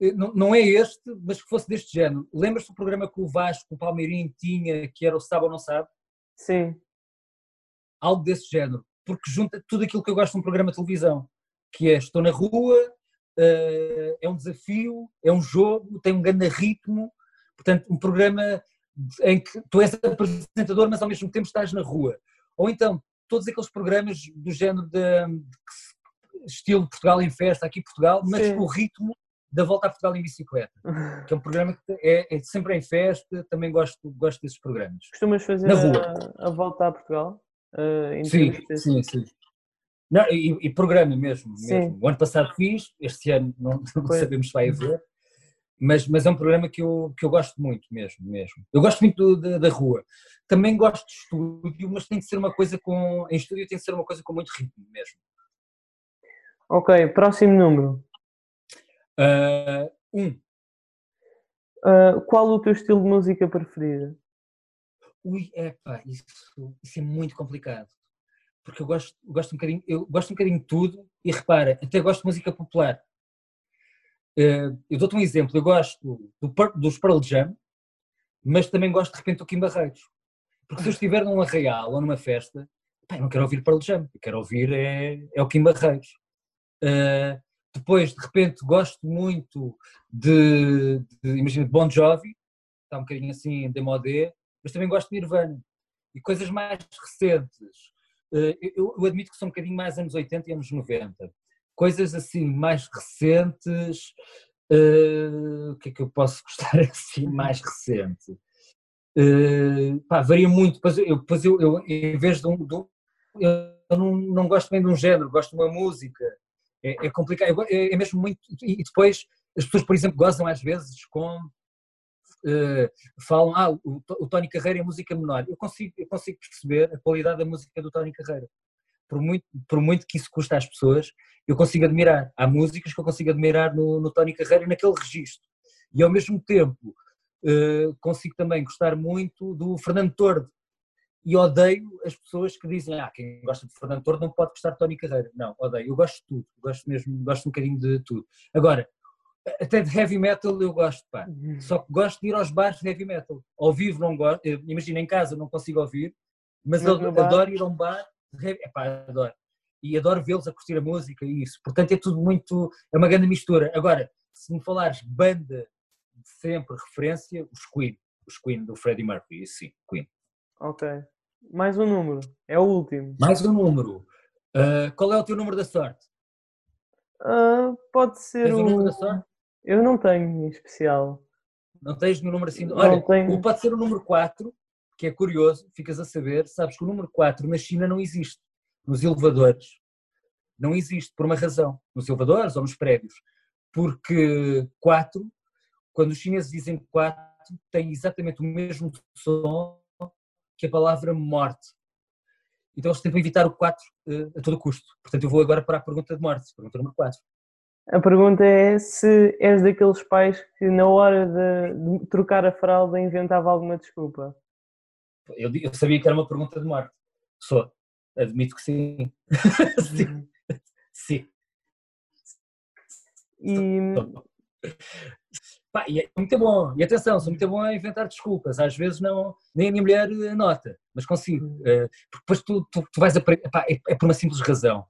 eh, não, é este, mas que fosse deste género. Lembras-te do programa que o Vasco, o Palmeirinho tinha, que era o Sabe ou Não Sabe?
Sim.
Algo desse género, porque junta tudo aquilo que eu gosto de um programa de televisão, que é estou na rua, eh, é um desafio, é um jogo, tem um grande ritmo, portanto um programa em que tu és apresentador, mas ao mesmo tempo estás na rua. Ou então, todos aqueles programas do género de, de estilo Portugal em festa, aqui Portugal, mas Sim. o ritmo da Volta a Portugal em Bicicleta, que é um programa que é, é sempre em festa, também gosto, gosto desses programas.
Costumas fazer Na rua. A, a Volta a Portugal?
Uh, sim, sim, sim. Não, e, e programa mesmo, mesmo, O ano passado fiz, este ano não, não sabemos se vai haver, mas, mas é um programa que eu, que eu gosto muito mesmo, mesmo. Eu gosto muito da, da rua. Também gosto de estúdio, mas tem que ser uma coisa com. Em estúdio tem que ser uma coisa com muito ritmo mesmo.
Ok, próximo número.
Uh, um.
Uh, qual o teu estilo de música preferido?
Ui, epá, isso, isso é muito complicado. Porque eu gosto, gosto, um bocadinho, eu gosto um bocadinho de tudo e repara, até gosto de música popular. Uh, eu dou-te um exemplo, eu gosto do, dos Pearl Jam, mas também gosto de repente do Kim Barreiros. Porque se eu estiver num arraial ou numa festa, eu não quero ouvir Pearl Jam, eu quero ouvir é, é o Kim Barreiros. Uh, depois, de repente, gosto muito de, de imagina, de Bon Jovi, está um bocadinho assim de modé, mas também gosto de Nirvana. E coisas mais recentes. Eh, eu, eu, admito que são um bocadinho mais anos 80 e anos 90. Coisas assim mais recentes. Uh, o que é que eu posso gostar assim mais recente? Uh, pá, varia muito. Depois eu, depois eu, eu em vez de um. De um eu não, não gosto bem de um género, gosto de uma música é, é complicado, é, é, mesmo muito. E depois as pessoas, por exemplo, gozam às vezes com. Uh, falam, ah, o, o Tony Carreira é música menor. Eu consigo, eu consigo perceber a qualidade da música do Tony Carreira. Por muito, por muito que isso custa às pessoas, eu consigo admirar. Há músicas que eu consigo admirar no, no Tony Carreira naquele registro. E ao mesmo tempo uh, consigo também gostar muito do Fernando Tordo, e odeio as pessoas que dizem ah, quem gosta de Fernando Tordo não pode gostar de Tony Carreira. Não, odeio. Eu gosto de tudo, gosto mesmo, gosto um bocadinho de tudo. Agora, até de heavy metal eu gosto, pá. Uhum. Só que gosto de ir aos bares de heavy metal. Ao vivo não gosto, imagina em casa não consigo ouvir, mas eu adoro ir a um bar de heavy, epá, adoro. E adoro vê-los a curtir a música e isso. Portanto é tudo muito, é uma grande mistura. Agora, se me falares banda de sempre, referência, os Queen, os Queen do Freddie Mercury, isso sim, Queen.
Ok. Mais um número. É o último.
Mais um número. Uh, qual é o teu número da sorte?
Uh, pode ser
Tens o... número da sorte?
Eu não tenho em especial.
Não tens no número assim? Olha, tenho... pode ser o número 4, que é curioso, ficas a saber, sabes que o número 4 na China não existe. Nos elevadores. Não existe, por uma razão. Nos elevadores ou nos prédios. Porque 4, quando os chineses dizem 4, tem exatamente o mesmo som que a palavra morte. Então eles tentam evitar o 4 uh, eh, a todo custo. Portanto, eu vou agora para a pergunta de morte, pergunta número 4.
A pergunta é se és daqueles pais que na hora de, de trocar a fralda inventava alguma desculpa.
Eu, eu, sabia que era uma pergunta de morte. Sou. Admito que sim. sim. sim.
E,
Pá, e é muito bom. E atenção, sou muito bom a inventar desculpas. Às vezes não, nem a minha mulher nota, mas consigo. Uh, porque depois tu, tu, tu vais aprender. É, é, por uma simples razão.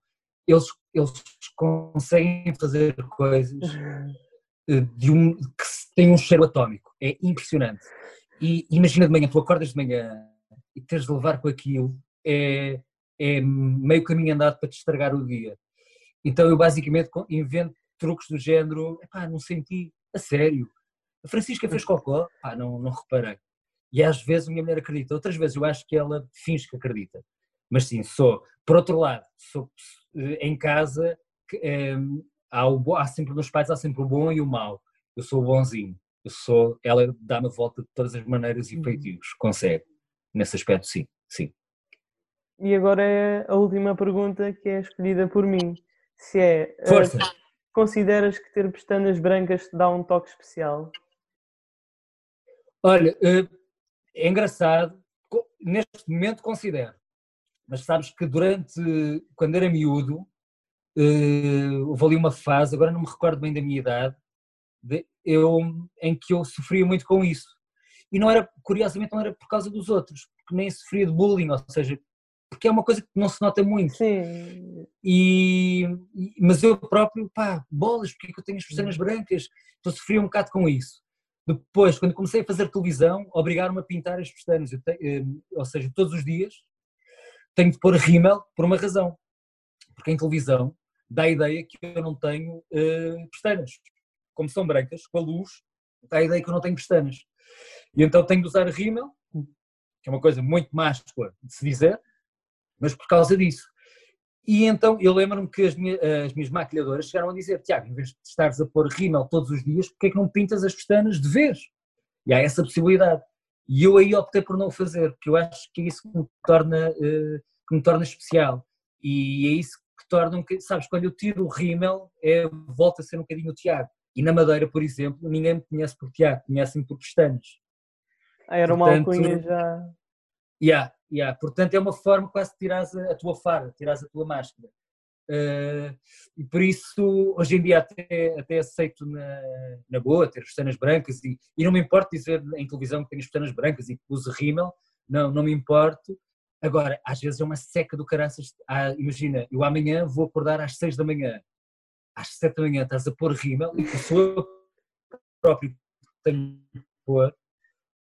Eles, eles conseguem fazer coisas uh, de um, que têm um cheiro atómico. É impressionante. E imagina de manhã, tu acordas de manhã e teres de levar com aquilo, é, é meio caminho andado para te estragar o dia. Então eu basicamente invento truques do género, epá, não senti, a sério. A Francisca fez cocó? Pá, não, não reparei. E às vezes a minha mulher acredita, outras vezes eu acho que ela finge que acredita. Mas sim, sou. Por outro lado, sou eh, em casa, é, há, o, há sempre nos pais, há sempre o bom e o mau. Eu sou o bonzinho. Eu sou, ela dá-me volta de todas as maneiras e uhum. feitios, consegue. Nesse aspecto, sim, sim.
E agora é a última pergunta que é escolhida por mim. Se é.
Eh, Força! Uh,
consideras que ter pestanas brancas te dá um toque especial?
Olha, uh, é engraçado. Neste momento considero. Mas sabes que durante. Quando era miúdo, uh, houve ali uma fase, agora não me recordo bem da minha idade, de, eu, em que eu sofria muito com isso. E não era, curiosamente, não era por causa dos outros, porque nem sofria de bullying, ou seja, porque é uma coisa que não se nota muito.
Sim.
E, mas eu próprio, pá, bolas, porque é que eu tenho as pestanas brancas? Então sofria um bocado com isso. Depois, quando comecei a fazer televisão, obrigaram-me a pintar as pestanas, te, eh, ou seja, todos os dias tenho de pôr rímel por uma razão. Porque em televisão dá a ideia que eu não tenho uh, pestanas. Como são brancas, com a luz, dá a ideia que eu não tenho pestanas. E então tenho de usar rímel, que é uma coisa muito máscula de se dizer, mas por causa disso. E então eu lembro-me que as minhas, as minhas, maquilhadoras chegaram a dizer: Tiago, em vez de estares a pôr rímel todos os dias, porquê é que não pintas as pestanas de vez? E há essa possibilidade. E eu aí optei por não fazer, porque eu acho que é isso que me torna, uh, que me torna especial. E é isso que torna, um, sabes, quando eu tiro o rímel, é, volta a ser um bocadinho o Tiago. E na Madeira, por exemplo, ninguém me conhece por Tiago, conhecem por pestanas.
Ah, era uma Portanto, alcunha já.
Yeah, yeah. Portanto, é uma forma quase de tirar a, a tua fara, tirar a tua máscara. Uh, e por isso, hoje em dia, até, até aceito na, na boa ter pestanas brancas e, e não me importo dizer em televisão que tenho pestanas brancas e que uso rímel, não, não me importo. Agora, às vezes é uma seca do caraças. Ah, imagina, eu amanhã vou acordar às 6 da manhã, às 7 da manhã estás a pôr rímel e sou eu próprio que tenho que pôr,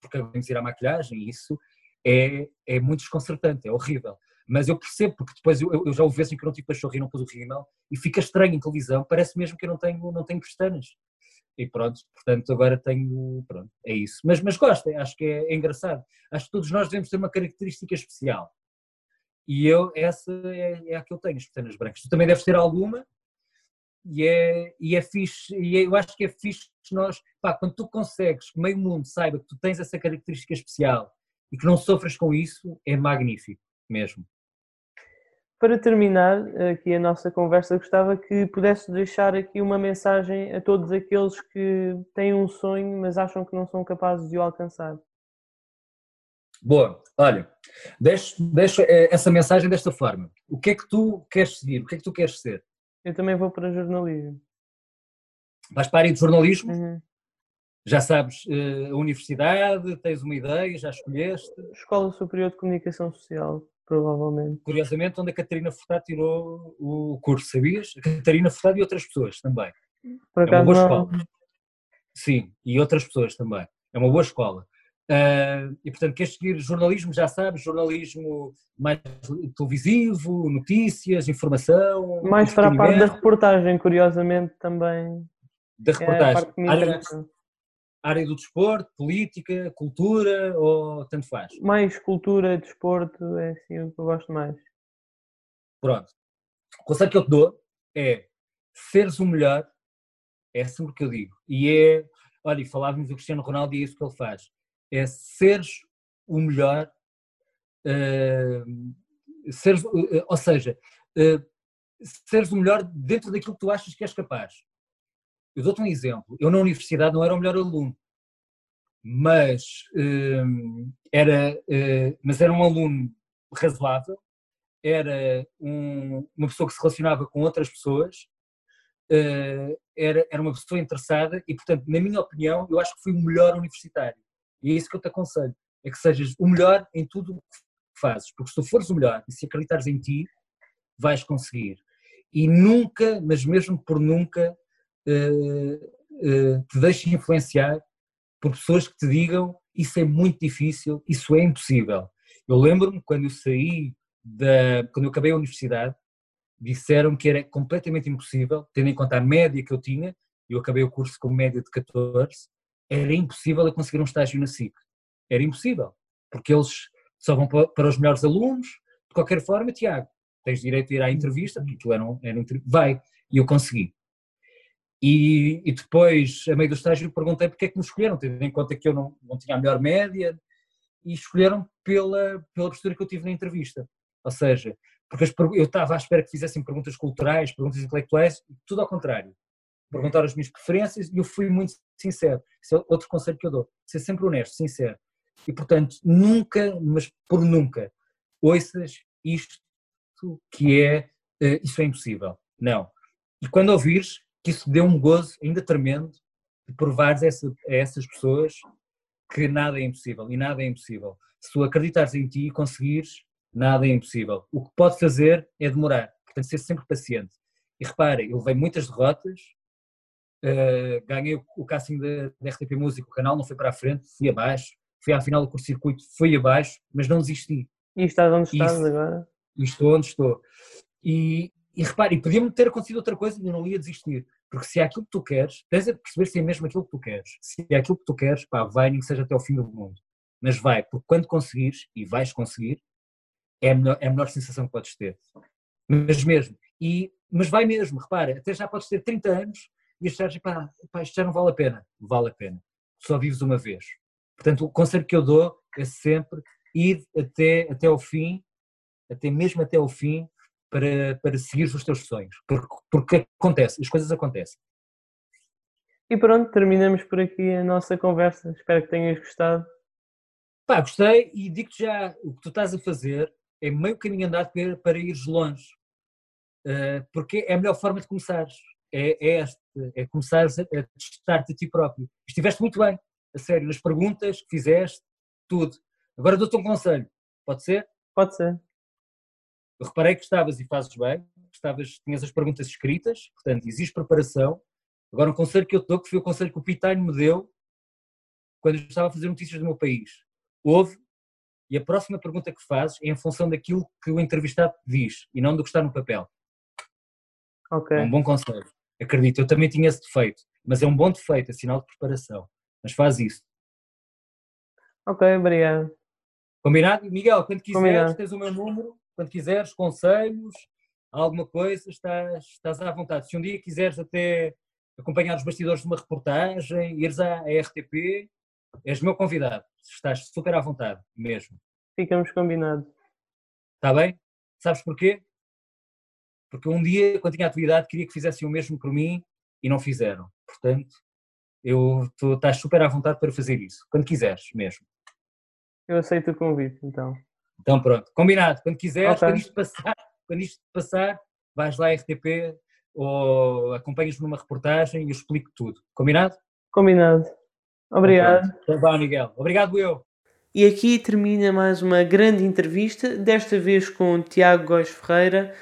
porque tenho que ir à maquilhagem e isso é, é muito desconcertante, é horrível. Mas eu percebo, porque depois eu, eu já o vejo em que não tive cachorro e não pus o rímel, e fica estranho em televisão, parece mesmo que eu não tenho, não tenho pestanas. E pronto, portanto agora tenho, pronto, é isso. Mas, mas gosto, acho que é, é engraçado. Acho que todos nós devemos ter uma característica especial. E eu, essa é, é a que eu tenho, as pestanas brancas. Tu também deves ter alguma, e é, e é fixe, e é, eu acho que é fixe nós, pá, quando tu consegues que meio mundo saiba que tu tens essa característica especial e que não sofras com isso é magnífico mesmo.
Para terminar aqui a nossa conversa, gostava que pudesse deixar aqui uma mensagem a todos aqueles que têm um sonho, mas acham que não são capazes de o alcançar.
Boa, olha, deixo, deixo eh, essa mensagem desta forma. O que é que tu queres seguir? O que é que tu queres ser?
Eu também vou para jornalismo.
Vais para a área de jornalismo?
Uhum.
Já sabes uh, a universidade, tens uma ideia, já escolheste?
Escola Superior de Comunicação Social, provavelmente.
Curiosamente, onde a Catarina Furtado tirou o curso, sabias? A Catarina Furtado e outras pessoas também.
Por acaso, é uma boa não...
escola. Sim, e outras pessoas também. É uma boa escola. Uh, e portanto, queres seguir jornalismo, já sabes, jornalismo mais televisivo, notícias, informação.
Mais para a parte da reportagem, curiosamente também.
Da reportagem. É área, do desporto, política, cultura ou tanto faz?
Mais cultura, desporto, é assim o que eu gosto mais.
Pronto. O conselho que eu te dou é seres o melhor, é sempre o que eu digo. E é, olha, falávamos do Cristiano Ronaldo e é isso que ele faz. É seres o melhor, uh, seres, uh, ou seja, uh, seres o melhor dentro daquilo que tu achas que és capaz. Eu dou-te um exemplo. Eu na universidade não era o melhor aluno, mas um, era, uh, mas era um aluno razoável, era um, uma pessoa que se relacionava com outras pessoas, uh, era, era uma pessoa interessada e, portanto, na minha opinião, eu acho que fui o melhor universitário. E é isso que eu te aconselho, é que sejas o melhor em tudo o que fazes, porque se tu fores o melhor e se acreditares em ti, vais conseguir. E nunca, mas mesmo por nunca, te deixes influenciar por pessoas que te digam isso é muito difícil, isso é impossível. Eu lembro-me quando eu saí da, quando eu acabei a universidade, disseram que era completamente impossível, tendo em conta a média que eu tinha, eu acabei o curso com média de 14, era impossível eu conseguir um estágio na SIC. era impossível, porque eles só vão para os melhores alunos, de qualquer forma, Tiago, tens direito a ir à entrevista, porque tu era um, era um, vai, e eu consegui. E, e, depois, a meio do estágio, perguntei porque é que me escolheram, tendo em conta que eu não, não tinha a melhor média, e escolheram pela, pela postura que eu tive na entrevista. Ou seja, porque eu estava à espera que fizessem perguntas culturais, perguntas intelectuais, tudo ao contrário. Perguntaram as minhas preferências e eu fui muito sincero. Esse é outro conselho que eu dou. Ser sempre honesto, sincero. E, portanto, nunca, mas por nunca, ouças isto que é, uh, isso é impossível. Não. E quando ouvires, que isso dê um gozo ainda tremendo de provares essa, a essas pessoas que nada é impossível e nada é impossível. Se tu acreditares em ti e conseguires, nada é impossível. O que pode fazer é demorar, portanto, ser sempre paciente. E repare, eu levei muitas derrotas, uh, ganhei o, o casting da RTP Música, o canal não foi para a frente, fui abaixo, fui à final do curto-circuito, fui abaixo, mas não desisti.
E estás onde estás Isso, agora?
E estou onde estou. E, e repare, podia-me ter acontecido outra coisa e eu não ia desistir. Porque se é aquilo que tu queres, tens a perceber se é mesmo aquilo que tu queres. Se é aquilo que tu queres, pá, vai, nem que seja até ao fim do mundo. Mas vai, porque quando conseguires, e vais conseguir, é a melhor, é a melhor sensação que podes ter. Mas mesmo. E, mas vai mesmo, repara, até já podes ter 30 anos e achares, pá, pá, isto já não vale a pena. Vale a pena. Só vives uma vez. Portanto, o conselho que eu dou é sempre ir até, até ao fim, até mesmo até ao fim, para, para seguir os teus sonhos. Porque, porque acontece, as coisas acontecem.
E pronto, terminamos por aqui a nossa conversa. Espero que tenhas gostado.
Pá, gostei e digo-te já o que tu estás a fazer é meio caminho andado para, para ires longe. Uh, porque é a melhor forma de começares. É, é esta, é começares a, a testar-te a ti próprio. Estiveste muito bem, a sério, nas perguntas que fizeste, tudo. Agora dou-te um conselho. Pode ser?
Pode ser.
Eu reparei que estavas e fazes bem, estavas, tinhas as perguntas escritas, portanto, existe preparação. Agora, um conselho que eu te dou, que foi o conselho que o Pitanho me deu quando eu estava a fazer notícias do meu país. Houve, e a próxima pergunta que fazes é em função daquilo que o entrevistado diz e não do que está no papel.
Ok.
É um bom conselho. Acredito, eu também tinha esse defeito, mas é um bom defeito, é sinal de preparação. Mas faz isso.
Ok, obrigado.
Combinado? Miguel, quando quiseres, Combinado. tens o meu número, quando quiseres, conselhos, alguma coisa, estás, estás à vontade. Se um dia quiseres até acompanhar os bastidores de uma reportagem, ires à, à RTP, és meu convidado. Estás super à vontade, mesmo.
Ficamos combinados.
Está bem? Sabes porquê? Porque um dia, quando tinha atividade, queria que fizessem o mesmo por mim e não fizeram. Portanto, eu, tu estás super à vontade para fazer isso, quando quiseres mesmo.
Eu aceito o convite, então.
Então pronto, combinado. Quando quiseres, okay. quando isto passar, quando isto passar, vais lá à RTP ou acompanhas-me numa reportagem e eu explico tudo. Combinado?
Combinado. Obrigado.
Então vá, Miguel. Obrigado eu.
E aqui termina mais uma grande entrevista, desta vez com Tiago Góis Ferreira.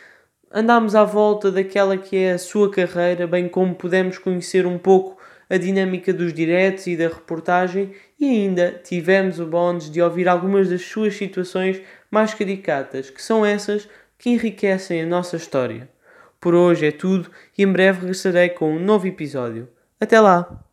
Andámos à volta daquela que é a sua carreira, bem como pudemos conhecer um pouco a dinâmica dos diretos e da reportagem e ainda tivemos o bónus de ouvir algumas das suas situações mais caricatas, que são essas que enriquecem a nossa história. Por hoje é tudo e em breve regressarei com um novo episódio. Até lá!